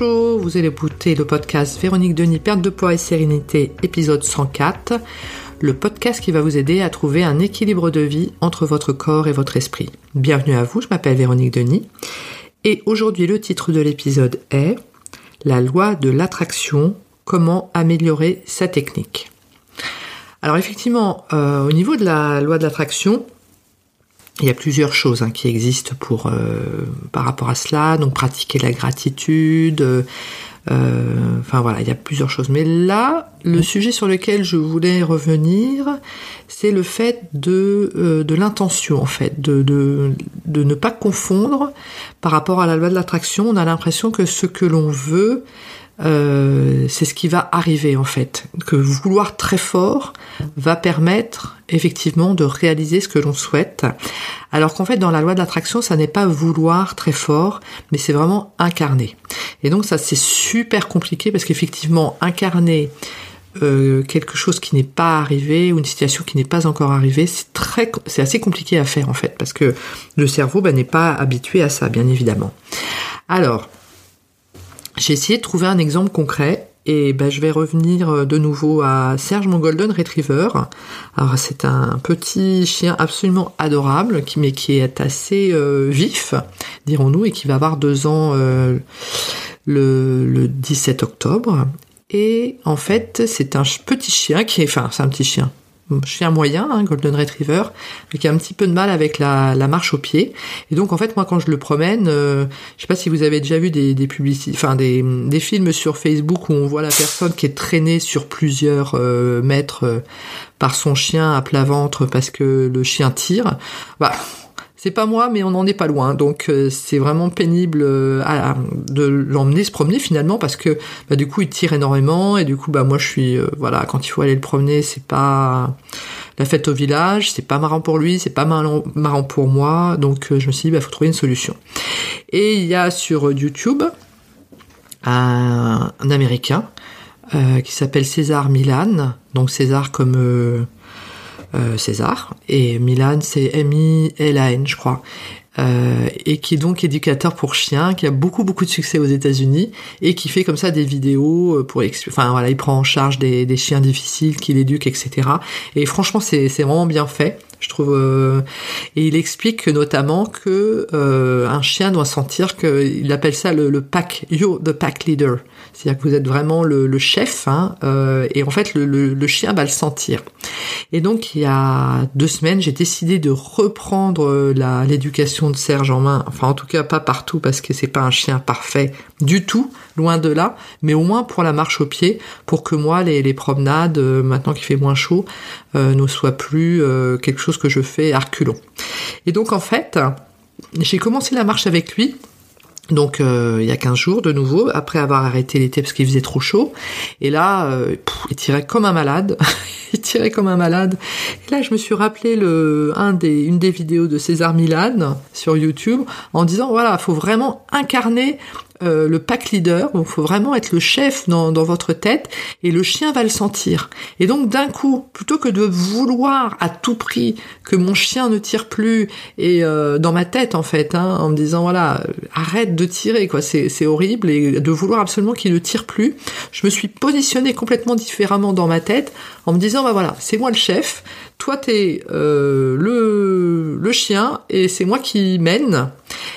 Vous allez écouter le podcast Véronique Denis, perte de poids et sérénité, épisode 104, le podcast qui va vous aider à trouver un équilibre de vie entre votre corps et votre esprit. Bienvenue à vous, je m'appelle Véronique Denis, et aujourd'hui le titre de l'épisode est La loi de l'attraction, comment améliorer sa technique. Alors effectivement, euh, au niveau de la loi de l'attraction, il y a plusieurs choses hein, qui existent pour euh, par rapport à cela, donc pratiquer la gratitude. Euh, enfin voilà, il y a plusieurs choses. Mais là, le sujet sur lequel je voulais revenir, c'est le fait de, euh, l'intention en fait, de ne pas confondre par rapport à la loi de l'attraction. On a l'impression que ce que l'on veut, euh, c'est ce qui va arriver en fait. Que vouloir très fort va permettre effectivement de réaliser ce que l'on souhaite. Alors qu'en fait dans la loi de l'attraction, ça n'est pas vouloir très fort, mais c'est vraiment incarner. Et donc ça c'est super compliqué parce qu'effectivement incarner euh, quelque chose qui n'est pas arrivé ou une situation qui n'est pas encore arrivée, c'est très, c'est assez compliqué à faire en fait parce que le cerveau ben, n'est pas habitué à ça, bien évidemment. Alors, j'ai essayé de trouver un exemple concret et ben, je vais revenir euh, de nouveau à Serge, mon Golden Retriever. Alors c'est un petit chien absolument adorable, qui, mais qui est assez euh, vif, dirons-nous, et qui va avoir deux ans euh, le, le 17 octobre. Et en fait, c'est un petit chien qui est, enfin, c'est un petit chien chien moyen, un Golden Retriever, qui a un petit peu de mal avec la, marche au pied. Et donc en fait moi quand je le promène, euh, je sais pas si vous avez déjà vu des, publicités, enfin des, des films sur Facebook où on voit la personne qui est traînée sur plusieurs euh, mètres euh, par son chien à plat ventre parce que le chien tire. Bah c'est pas moi, mais on n'en est pas loin. Donc euh, c'est vraiment pénible euh, de l'emmener se promener finalement parce que bah, du coup il tire énormément et du coup bah moi je suis euh, voilà quand il faut aller le promener c'est pas la fête au village, c'est pas marrant pour lui, c'est pas marrant pour moi. Donc je me suis dit bah faut trouver une solution. Et il y a sur YouTube un, un américain qui s'appelle César Milan, donc César comme euh, César, et Milan c'est M-I-L-A-N je crois, euh, et qui est donc éducateur pour chiens, qui a beaucoup beaucoup de succès aux États-Unis et qui fait comme ça des vidéos euh, pour, enfin voilà, il prend en charge des, des chiens difficiles, qu'il éduque, etc. Et franchement, c'est c'est vraiment bien fait. Je trouve euh, et il explique notamment que euh, un chien doit sentir que il appelle ça le, le pack you're the pack leader. C'est-à-dire que vous êtes vraiment le, le chef hein, euh, et en fait le, le, chien va le sentir. Et donc il y a deux semaines j'ai décidé de reprendre la l'éducation de Serge en main. Enfin en tout cas pas partout parce que c'est pas un chien parfait du tout loin de là mais au moins pour la marche au pied pour que moi les, les promenades maintenant qu'il fait moins chaud ne soient plus quelque chose que je fais à Et donc en fait, j'ai commencé la marche avec lui. Donc euh, il y a 15 jours de nouveau, après avoir arrêté l'été parce qu'il faisait trop chaud. Et là, euh, il tirait comme un malade. il tirait comme un malade. Et là, je me suis rappelé une des vidéos de César Milan sur YouTube en disant, voilà, il faut vraiment incarner euh, le pack leader, il faut vraiment être le chef dans, dans, votre tête et le chien va le sentir. Et donc d'un coup, plutôt que de vouloir à tout prix que mon chien ne tire plus et euh, dans ma tête en fait, hein, en me disant voilà arrête de tirer quoi, c'est horrible et de vouloir absolument qu'il ne tire plus, je me suis positionnée complètement différemment dans ma tête en me disant bah voilà c'est moi le chef, toi t'es euh, le le chien et c'est moi qui mène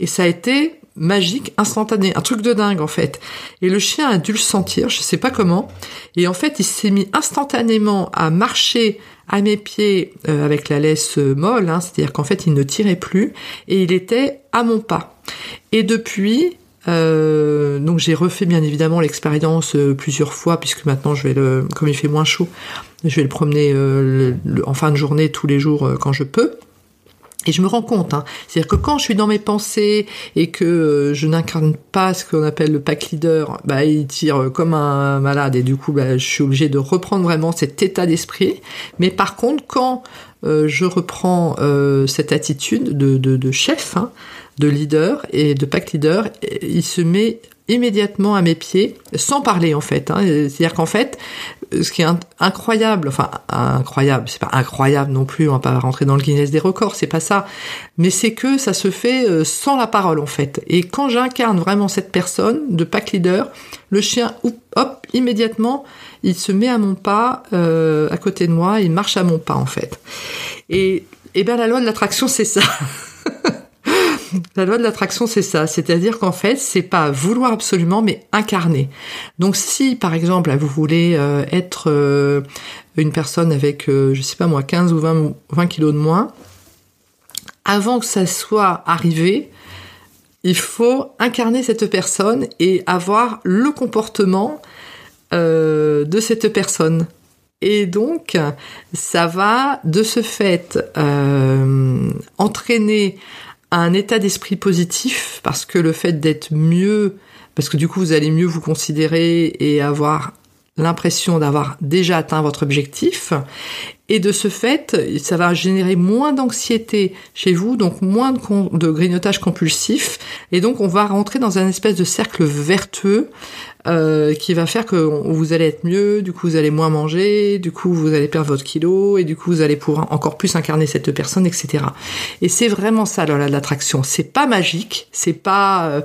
et ça a été magique, instantané, un truc de dingue en fait. Et le chien a dû le sentir, je sais pas comment. Et en fait, il s'est mis instantanément à marcher à mes pieds euh, avec la laisse molle, hein, c'est-à-dire qu'en fait, il ne tirait plus et il était à mon pas. Et depuis, euh, donc j'ai refait bien évidemment l'expérience euh, plusieurs fois puisque maintenant je vais le, comme il fait moins chaud, je vais le promener en fin de journée tous les jours quand je peux. Et je me rends compte, hein, c'est-à-dire que quand je suis dans mes pensées et que euh, je n'incarne pas ce qu'on appelle le pack leader, bah il tire comme un malade et du coup bah, je suis obligé de reprendre vraiment cet état d'esprit. Mais par contre, quand euh, je reprends euh, cette attitude de, de, de chef, hein, de leader et de pack leader, il se met immédiatement à mes pieds, sans parler en fait. Hein. C'est-à-dire qu'en fait, ce qui est incroyable, enfin incroyable, c'est pas incroyable non plus, on va pas rentrer dans le Guinness des records, c'est pas ça, mais c'est que ça se fait euh, sans la parole en fait. Et quand j'incarne vraiment cette personne de pack leader, le chien, hop, immédiatement, il se met à mon pas, euh, à côté de moi, il marche à mon pas en fait. Et, et bien la loi de l'attraction, c'est ça. La loi de l'attraction, c'est ça. C'est-à-dire qu'en fait, c'est pas vouloir absolument, mais incarner. Donc, si, par exemple, vous voulez euh, être euh, une personne avec, euh, je sais pas moi, 15 ou 20, 20 kilos de moins, avant que ça soit arrivé, il faut incarner cette personne et avoir le comportement de cette personne. Et donc, ça va de ce fait entraîner un état d'esprit positif parce que le fait d'être mieux, parce que du coup vous allez mieux vous considérer et avoir l'impression d'avoir déjà atteint votre objectif. Et de ce fait, ça va générer moins d'anxiété chez vous, donc moins de, grignotage compulsif. Et donc, on va rentrer dans un espèce de cercle vertueux euh, qui va faire que vous allez être mieux, du coup vous allez moins manger, du coup vous allez perdre votre kilo et du coup vous allez pouvoir encore plus incarner cette personne, etc. Et c'est vraiment ça l'attraction. C'est pas magique, c'est pas euh,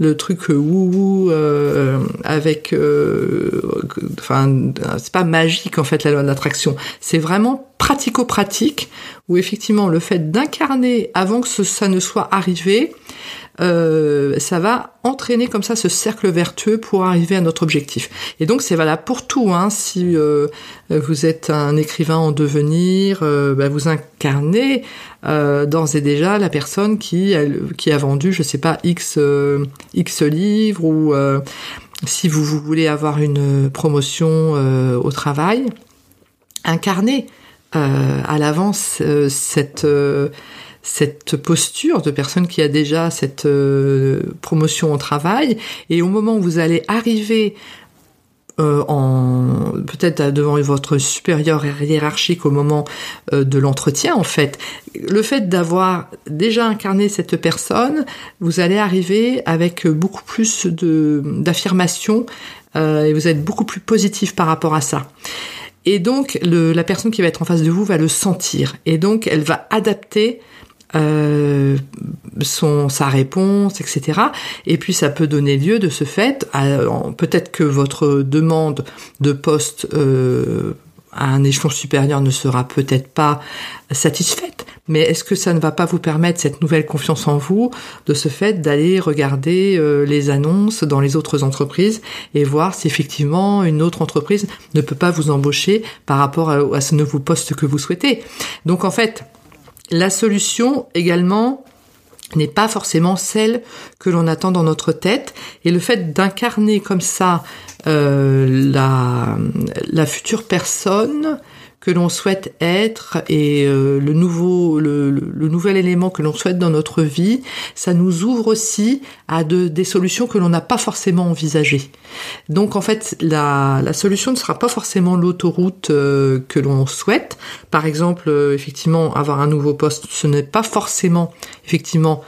le truc euh, wouhou euh, avec, enfin c'est pas magique en fait la loi de l'attraction. C'est vraiment pratico-pratique où effectivement le fait d'incarner avant que ça ne soit arrivé, euh, ça va entraîner comme ça ce cercle vertueux pour arriver à notre objectif. Et donc c'est valable pour tout. Hein. Si euh, vous êtes un écrivain en devenir, euh, bah, vous incarnez d'ores et déjà la personne qui qui a vendu, je sais pas, x x livres ou si vous, vous voulez avoir une promotion au travail, incarnez à l'avance cette cette posture de personne qui a déjà cette euh, promotion au travail. Et au moment où vous allez arriver euh, en peut-être devant votre supérieur hiérarchique au moment euh, de l'entretien en fait le fait d'avoir déjà incarné cette personne vous allez arriver avec beaucoup plus d'affirmation et vous êtes beaucoup plus positif par rapport à ça et donc la personne qui va être en face de vous va le sentir et donc elle va adapter euh, son sa réponse, etc. Et puis ça peut donner lieu de ce fait peut-être que votre demande de poste euh, à un échelon supérieur ne sera peut-être pas satisfaite, mais est-ce que ça ne va pas vous permettre cette nouvelle confiance en vous, de ce fait d'aller regarder euh, les annonces dans les autres entreprises et voir si effectivement une autre entreprise ne peut pas vous embaucher par rapport à, ce nouveau poste que vous souhaitez? Donc en fait, la solution également n'est pas forcément celle que l'on attend dans notre tête et le fait d'incarner comme ça euh, la future personne que l'on souhaite être et euh, le nouveau le, le, nouvel élément que l'on souhaite dans notre vie, ça nous ouvre aussi à de, des solutions que l'on n'a pas forcément envisagées. Donc en fait, la, la solution ne sera pas forcément l'autoroute euh, que l'on souhaite. Par exemple, euh, effectivement, avoir un nouveau poste, ce n'est pas forcément effectivement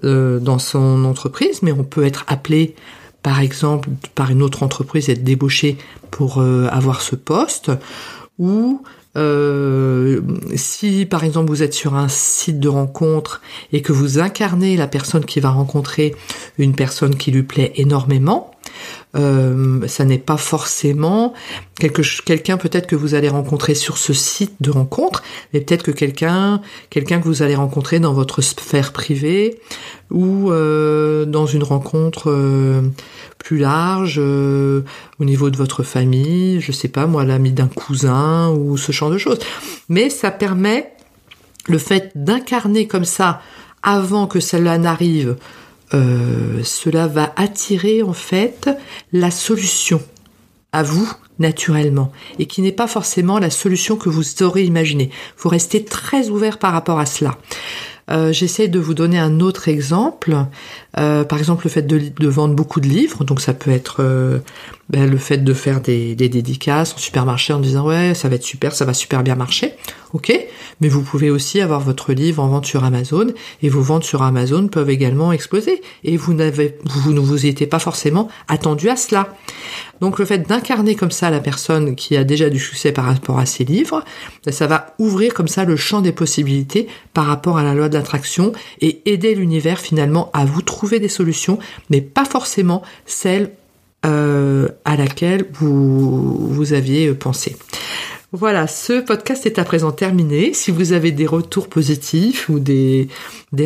dans son entreprise, mais on peut être appelé par exemple par une autre entreprise être débauché pour avoir ce poste ou euh, si par exemple vous êtes sur un site de rencontre et que vous incarnez la personne qui va rencontrer une personne qui lui plaît énormément, euh, ça n'est pas forcément quelqu'un peut-être que vous allez rencontrer sur ce site de rencontre, mais peut-être que quelqu'un quelqu'un que vous allez rencontrer dans votre sphère privée ou euh, dans une rencontre euh, plus large au niveau de votre famille, je sais pas moi l'ami d'un cousin ou ce genre de choses. Mais ça permet le fait d'incarner comme ça avant que cela n'arrive euh, cela va attirer en fait la solution à vous naturellement et qui n'est pas forcément la solution que vous aurez imaginée. Faut rester très ouvert par rapport à cela. Euh, J'essaie de vous donner un autre exemple. Euh, par exemple, le fait de, vendre beaucoup de livres. Donc, ça peut être euh, ben, le fait de faire des, des, dédicaces en supermarché en disant ouais, ça va être super, ça va super bien marcher. Ok Mais vous pouvez aussi avoir votre livre en vente sur Amazon et vos ventes sur Amazon peuvent également exploser et vous n'avez, vous ne vous étiez pas forcément attendu à cela. Donc le fait d'incarner comme ça la personne qui a déjà du succès par rapport à ses livres, ça va ouvrir comme ça le champ des possibilités par rapport à la loi de l'attraction et aider l'univers finalement à vous trouver des solutions, mais pas forcément celles euh, à laquelle vous, vous aviez pensé. Voilà, ce podcast est à présent terminé. Si vous avez des retours positifs ou des,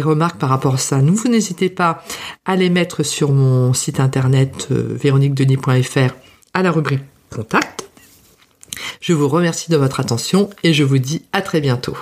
remarques par rapport à ça, vous n'hésitez pas à les mettre sur mon site internet euh, véroniquedenis.fr à la rubrique Contact. Je vous remercie de votre attention et je vous dis à très bientôt.